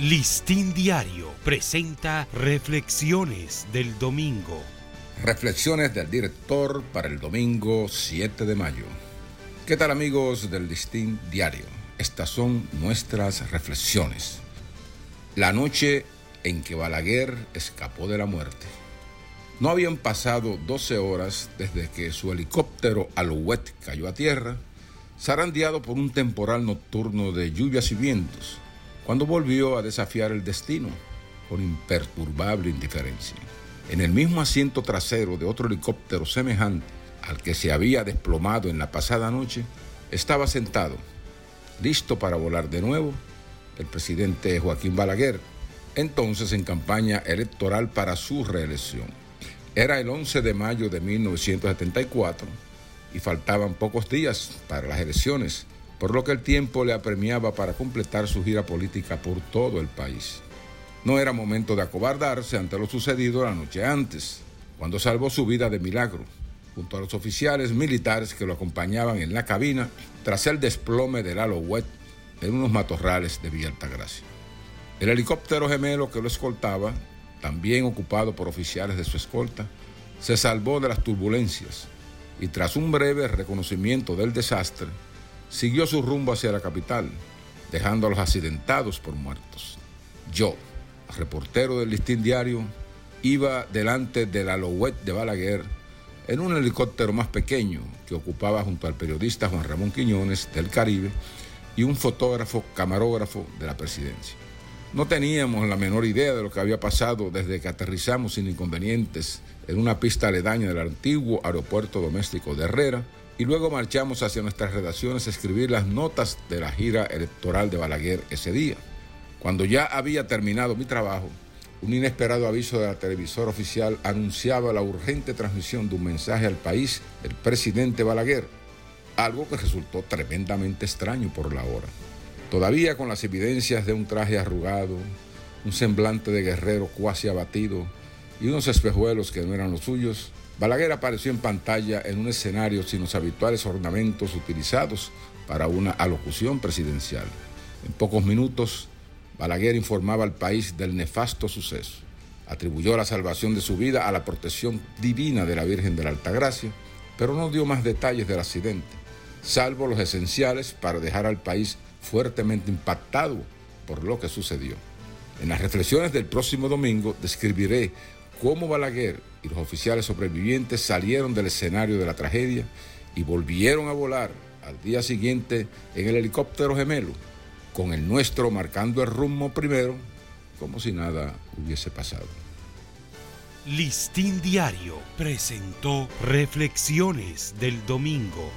Listín Diario presenta Reflexiones del Domingo. Reflexiones del director para el domingo 7 de mayo. ¿Qué tal amigos del Listín Diario? Estas son nuestras reflexiones. La noche en que Balaguer escapó de la muerte. No habían pasado 12 horas desde que su helicóptero Alouette cayó a tierra, zarandeado por un temporal nocturno de lluvias y vientos cuando volvió a desafiar el destino con imperturbable indiferencia. En el mismo asiento trasero de otro helicóptero semejante al que se había desplomado en la pasada noche, estaba sentado, listo para volar de nuevo, el presidente Joaquín Balaguer, entonces en campaña electoral para su reelección. Era el 11 de mayo de 1974 y faltaban pocos días para las elecciones por lo que el tiempo le apremiaba para completar su gira política por todo el país. No era momento de acobardarse ante lo sucedido la noche antes, cuando salvó su vida de milagro, junto a los oficiales militares que lo acompañaban en la cabina tras el desplome del Alouette en unos matorrales de Villa Altagracia. El helicóptero gemelo que lo escoltaba, también ocupado por oficiales de su escolta, se salvó de las turbulencias y tras un breve reconocimiento del desastre, siguió su rumbo hacia la capital, dejando a los accidentados por muertos. Yo, reportero del listín diario, iba delante del Alouette de Balaguer en un helicóptero más pequeño que ocupaba junto al periodista Juan Ramón Quiñones del Caribe y un fotógrafo camarógrafo de la presidencia. No teníamos la menor idea de lo que había pasado desde que aterrizamos sin inconvenientes en una pista aledaña del antiguo aeropuerto doméstico de Herrera y luego marchamos hacia nuestras redacciones a escribir las notas de la gira electoral de Balaguer ese día. Cuando ya había terminado mi trabajo, un inesperado aviso de la televisora oficial anunciaba la urgente transmisión de un mensaje al país del presidente Balaguer, algo que resultó tremendamente extraño por la hora. Todavía con las evidencias de un traje arrugado, un semblante de guerrero cuasi abatido y unos espejuelos que no eran los suyos, Balaguer apareció en pantalla en un escenario sin los habituales ornamentos utilizados para una alocución presidencial. En pocos minutos, Balaguer informaba al país del nefasto suceso. Atribuyó la salvación de su vida a la protección divina de la Virgen de la Altagracia, pero no dio más detalles del accidente, salvo los esenciales para dejar al país fuertemente impactado por lo que sucedió. En las reflexiones del próximo domingo describiré cómo Balaguer y los oficiales sobrevivientes salieron del escenario de la tragedia y volvieron a volar al día siguiente en el helicóptero gemelo, con el nuestro marcando el rumbo primero, como si nada hubiese pasado. Listín Diario presentó Reflexiones del Domingo.